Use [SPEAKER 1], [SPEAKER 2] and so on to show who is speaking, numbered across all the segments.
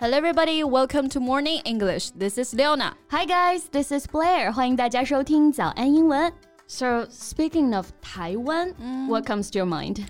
[SPEAKER 1] Hello, everybody. Welcome to Morning English. This is Leona.
[SPEAKER 2] Hi, guys. This is Blair. 欢迎大家收听早安英文。So, speaking of Taiwan, what comes to your mind?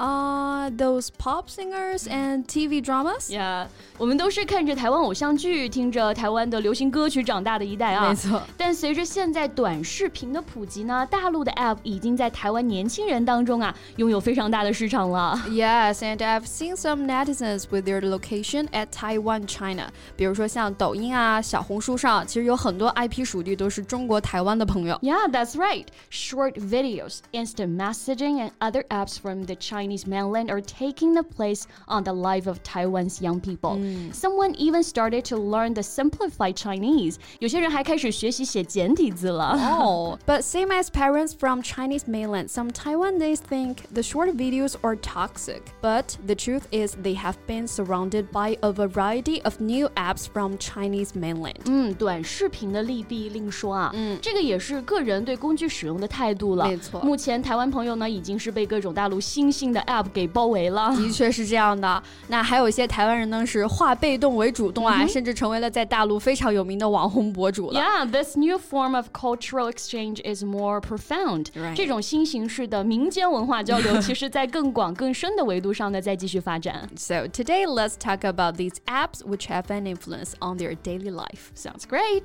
[SPEAKER 1] Uh, those pop singers and TV dramas?
[SPEAKER 2] Yeah，我们都是看着台湾偶像剧，听着台湾的流行歌曲长大的一代啊。
[SPEAKER 1] 没错。
[SPEAKER 2] 但随着现在短视频的普及呢，大陆的 App 已经在台湾年轻人当中啊，拥有非常大的市场了。
[SPEAKER 1] Yes, and I've seen some netizens with their location at Taiwan, China. 比如说像抖音啊、小红书上，其实有很多 IP 属地都是中国台湾的朋友。
[SPEAKER 2] Yeah, that's right. Short videos, instant messaging, and other apps from the Chinese Chinese mainland are taking the place on the life of Taiwan's young people. Mm. Someone even started to learn the simplified Chinese. 有些人还开始学习写简体字了。
[SPEAKER 1] Oh, but same as parents from Chinese mainland, some Taiwanese think the short videos are toxic. But the truth is they have been surrounded by a variety of new apps from Chinese mainland.
[SPEAKER 2] 嗯，短视频的利弊另说啊。嗯，这个也是个人对工具使用的态度了。
[SPEAKER 1] 没错。
[SPEAKER 2] 目前台湾朋友呢已经是被各种大陆新兴 的 App 给包围了，
[SPEAKER 1] 的确是这样的。那还有一些台湾人呢，是化被动为主动啊，甚至成为了在大陆非常有名的网红博主了。
[SPEAKER 2] Yeah, this new form of cultural exchange is more profound。这种新形式的民间文化交流，其实在更广更深的维度上呢，在继续发展。
[SPEAKER 1] So today, let's talk about these apps which have an influence on their daily life.
[SPEAKER 2] Sounds great.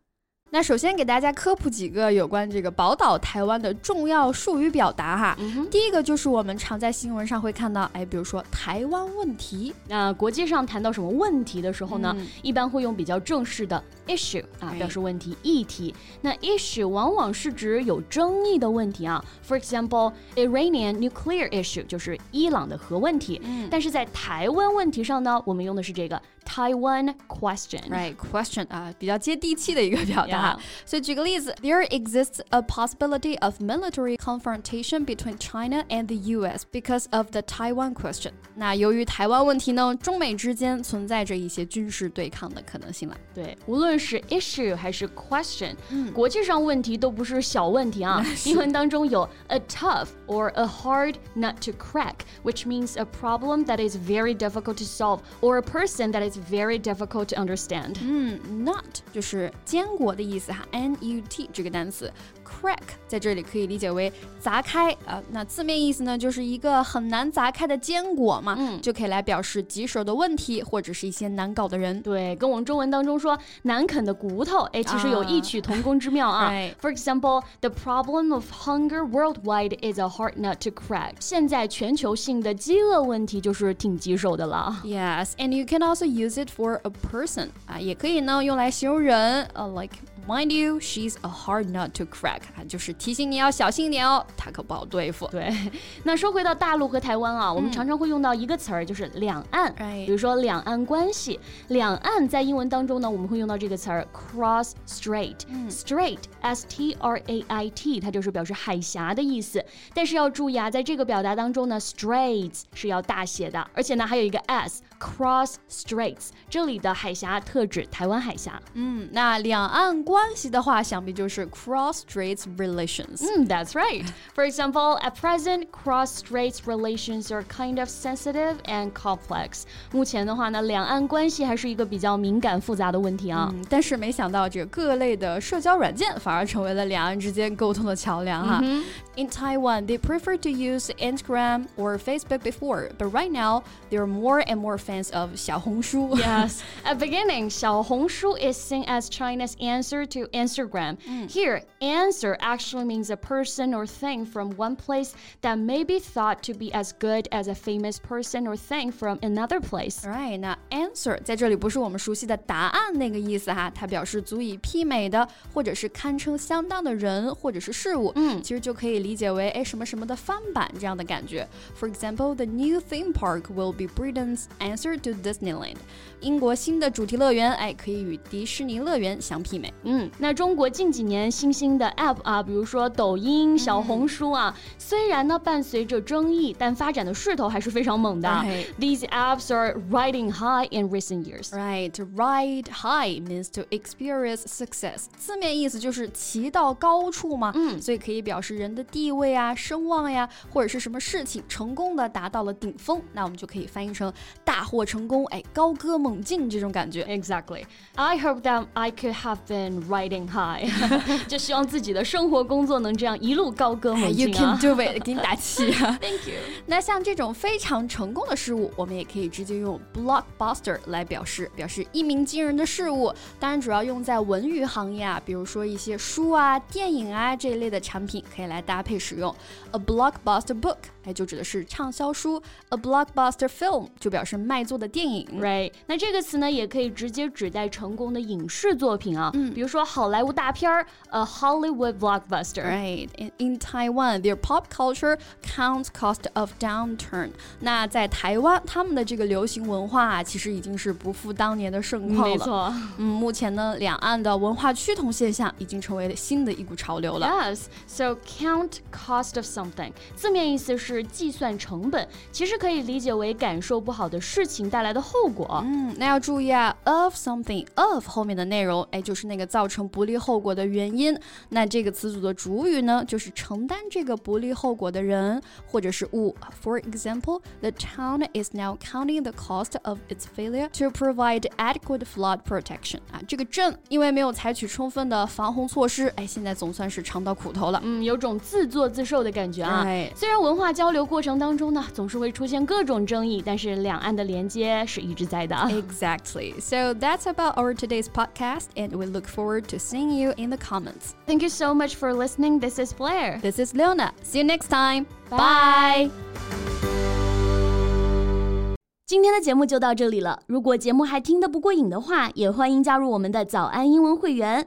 [SPEAKER 1] 那首先给大家科普几个有关这个宝岛台湾的重要术语表达哈。第一个就是我们常在新闻上会看到，哎，比如说台湾问题。
[SPEAKER 2] 那国际上谈到什么问题的时候呢，一般会用比较正式的 issue 啊，表示问题、议题。那 issue 往往是指有争议的问题啊。For example, Iranian nuclear issue 就是伊朗的核问题。但是在台湾问题上呢，我们用的是这个 Taiwan
[SPEAKER 1] question。Right，question 啊，比较接地气的一个表达。所以举个例子，There exists a possibility of military confrontation between China and the U.S. because of the Taiwan question。那由于台湾问题呢，中美之间存在着一些军事对抗的可能性了。
[SPEAKER 2] 对，无论是 issue 还是 question，嗯，国际上问题都不是小问题啊。英文当中有 a tough or a hard nut to crack，which means a problem that is very difficult to solve or a person that is very difficult to understand。
[SPEAKER 1] 嗯，nut 就是坚果的意思。意思哈，n u t 这个单词。 crack 在这里可以理解为砸开啊，那字面意思呢，就是一个很难砸开的坚果嘛，嗯，就可以来表示棘手的问题或者是一些难搞的人。
[SPEAKER 2] 对，跟我们中文当中说难啃的骨头，哎，其实有异曲同工之妙啊。For example, the problem of hunger worldwide is a hard nut to crack。现在全球性的饥饿问题就是挺棘手的了。
[SPEAKER 1] Yes, and you can also use it for a person 啊，也可以呢用来形容人，呃，like。Mind you, she's a hard nut to crack，就是提醒你要小心一点哦，她可不好对付。
[SPEAKER 2] 对，那说回到大陆和台湾啊，我们常常会用到一个词儿，就是两岸。比如说两岸关系，两岸在英文当中呢，我们会用到这个词儿 cross strait。Strait，S T R A I T，它就是表示海峡的意思。但是要注意啊，在这个表达当中呢，straits 是要大写的，而且呢还有一个 s，cross straits，这里的海峡特指台湾海峡。
[SPEAKER 1] 嗯，那两岸。关系的话，想必就是 cross-strait relations.
[SPEAKER 2] Mm, that's right. For example, at present, cross-strait relations are kind of sensitive and complex. 目前的话呢，两岸关系还是一个比较敏感复杂的问题啊。
[SPEAKER 1] 嗯，但是没想到这个各类的社交软件反而成为了两岸之间沟通的桥梁哈。Mm -hmm. In Taiwan, they prefer to use Instagram or Facebook before, but right now, there are more and more fans of 小红书.
[SPEAKER 2] yes, at beginning, 小红书 is seen as China's answer answer to Instagram. Mm. Here, answer actually means a person or thing from one place that may be thought to be as good as a famous person or thing from another place.
[SPEAKER 1] Right，那 answer 在这里不是我们熟悉的答案那个意思哈，它表示足以媲美的，或者是堪称相当的人或者是事物。嗯，其实就可以理解为哎什么什么的翻版这样的感觉。For example, the new theme park will be Britain's answer Successor to Disneyland。英国新的主题乐园，哎，可以与迪士尼乐园相媲美。
[SPEAKER 2] 嗯，那中国近几年新兴的 App 啊，比如说抖音、小红书啊，虽然呢伴随着争议，但发展的势头还是非常猛的。These apps are riding high in recent years.
[SPEAKER 1] Right, ride high means to experience success. 字面意思就是骑到高处嘛。嗯，所以可以表示人的地位啊、声望呀，或者是什么事情成功的达到了顶峰，那我们就可以翻译成大获成功，哎，高歌猛。进这种感觉。
[SPEAKER 2] Exactly. I hope that I could have been riding high. 就希望自己的生活工作能这样一路高歌猛进
[SPEAKER 1] 啊。You can do it，给你打气啊。
[SPEAKER 2] Thank you.
[SPEAKER 1] 那像这种非常成功的事物，我们也可以直接用 blockbuster 来表示，表示一鸣惊人的事物。当然，主要用在文娱行业啊，比如说一些书啊、电影啊这一类的产品，可以来搭配使用。A blockbuster book，哎，就指的是畅销书。A blockbuster film 就表示卖座的电影。
[SPEAKER 2] Right. 那这个词呢，也可以直接指代成功的影视作品啊，嗯，比如说好莱坞大片儿，a Hollywood blockbuster。
[SPEAKER 1] Right. In in Taiwan, their pop culture counts cost of downturn。那在台湾，他们的这个流行文化啊，其实已经是不复当年的盛况
[SPEAKER 2] 了。没错。
[SPEAKER 1] 嗯，目前呢，两岸的文化趋同现象已经成为了新的一股潮流了。
[SPEAKER 2] Yes. So count cost of something，字面意思是计算成本，其实可以理解为感受不好的事情带来的后果。
[SPEAKER 1] 嗯。那要注意啊，of something of 后面的内容，哎，就是那个造成不利后果的原因。那这个词组的主语呢，就是承担这个不利后果的人或者是物。For example, the town is now counting the cost of its failure to provide adequate flood protection。啊，这个镇因为没有采取充分的防洪措施，哎，现在总算是尝到苦头了。
[SPEAKER 2] 嗯，有种自作自受的感觉啊。虽然文化交流过程当中呢，总是会出现各种争议，但是两岸的 连接是一直在的。
[SPEAKER 1] Exactly. So that's about our today's podcast, and we look forward to seeing you in the comments.
[SPEAKER 2] Thank you so much for listening. This is Blair.
[SPEAKER 1] This is Leona. See you next time.
[SPEAKER 2] Bye. 今天的节目就到这里了。如果节目还听得不过瘾的话，也欢迎加入我们的早安英文会员。